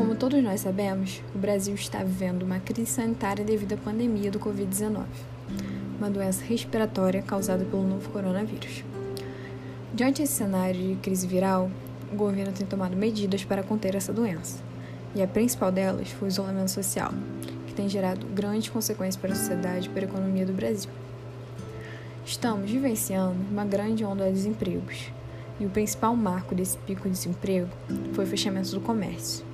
Como todos nós sabemos, o Brasil está vivendo uma crise sanitária devido à pandemia do Covid-19, uma doença respiratória causada pelo novo coronavírus. Diante desse cenário de crise viral, o governo tem tomado medidas para conter essa doença, e a principal delas foi o isolamento social, que tem gerado grandes consequências para a sociedade e para a economia do Brasil. Estamos vivenciando uma grande onda de desempregos, e o principal marco desse pico de desemprego foi o fechamento do comércio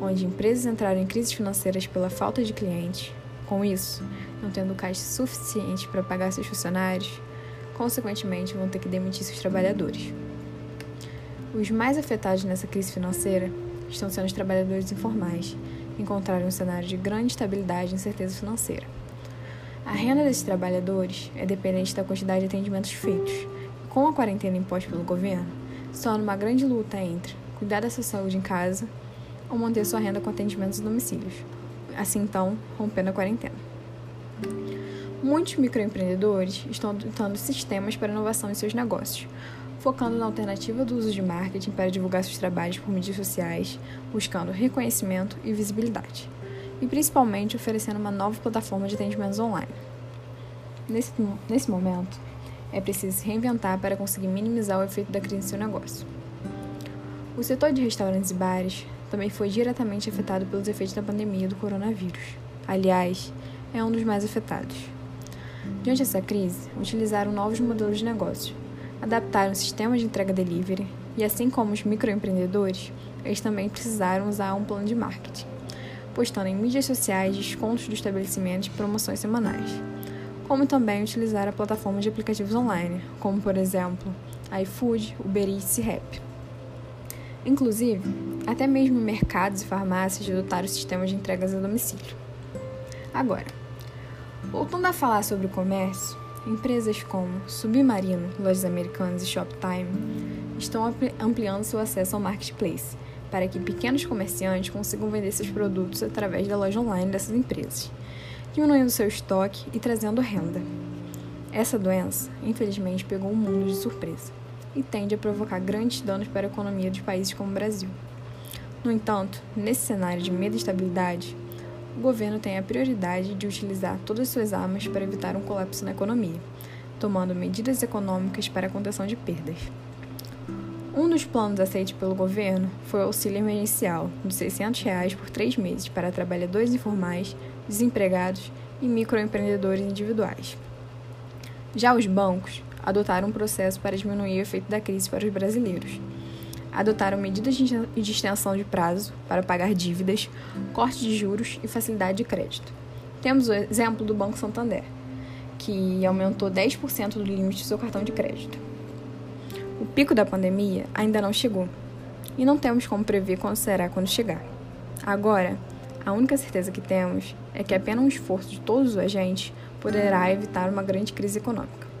onde empresas entraram em crises financeiras pela falta de clientes, com isso, não tendo caixa suficiente para pagar seus funcionários, consequentemente vão ter que demitir seus trabalhadores. Os mais afetados nessa crise financeira estão sendo os trabalhadores informais, que encontraram um cenário de grande estabilidade e incerteza financeira. A renda desses trabalhadores é dependente da quantidade de atendimentos feitos. Com a quarentena imposta pelo governo, se torna uma grande luta entre cuidar da sua saúde em casa ou manter sua renda com atendimentos domicílios, assim então rompendo a quarentena. Muitos microempreendedores estão adotando sistemas para inovação em seus negócios, focando na alternativa do uso de marketing para divulgar seus trabalhos por mídias sociais, buscando reconhecimento e visibilidade, e principalmente oferecendo uma nova plataforma de atendimentos online. Nesse, nesse momento, é preciso se reinventar para conseguir minimizar o efeito da crise em seu negócio. O setor de restaurantes e bares também foi diretamente afetado pelos efeitos da pandemia do coronavírus. Aliás, é um dos mais afetados. Diante dessa crise, utilizaram novos modelos de negócio, adaptaram sistemas de entrega delivery e, assim como os microempreendedores, eles também precisaram usar um plano de marketing, postando em mídias sociais descontos do estabelecimento e promoções semanais, como também utilizar a plataforma de aplicativos online, como por exemplo iFood, Uber Eats e Rap. Inclusive, até mesmo mercados e farmácias adotaram sistemas de entregas a domicílio. Agora, voltando a falar sobre o comércio, empresas como Submarino, Lojas Americanas e Shoptime estão ampliando seu acesso ao marketplace para que pequenos comerciantes consigam vender seus produtos através da loja online dessas empresas, diminuindo seu estoque e trazendo renda. Essa doença, infelizmente, pegou o mundo de surpresa e tende a provocar grandes danos para a economia de países como o Brasil. No entanto, nesse cenário de medo e estabilidade, o governo tem a prioridade de utilizar todas as suas armas para evitar um colapso na economia, tomando medidas econômicas para a contenção de perdas. Um dos planos aceitos pelo governo foi o auxílio emergencial de 600 reais por três meses para trabalhadores informais, desempregados e microempreendedores individuais. Já os bancos adotaram um processo para diminuir o efeito da crise para os brasileiros. Adotaram medidas de extensão de prazo para pagar dívidas, corte de juros e facilidade de crédito. Temos o exemplo do Banco Santander, que aumentou 10% do limite do seu cartão de crédito. O pico da pandemia ainda não chegou e não temos como prever quando será quando chegar. Agora, a única certeza que temos é que apenas um esforço de todos os agentes poderá evitar uma grande crise econômica.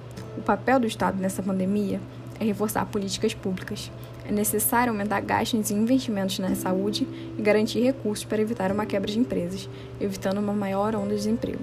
O papel do Estado nessa pandemia é reforçar políticas públicas. É necessário aumentar gastos e investimentos na saúde e garantir recursos para evitar uma quebra de empresas, evitando uma maior onda de desemprego.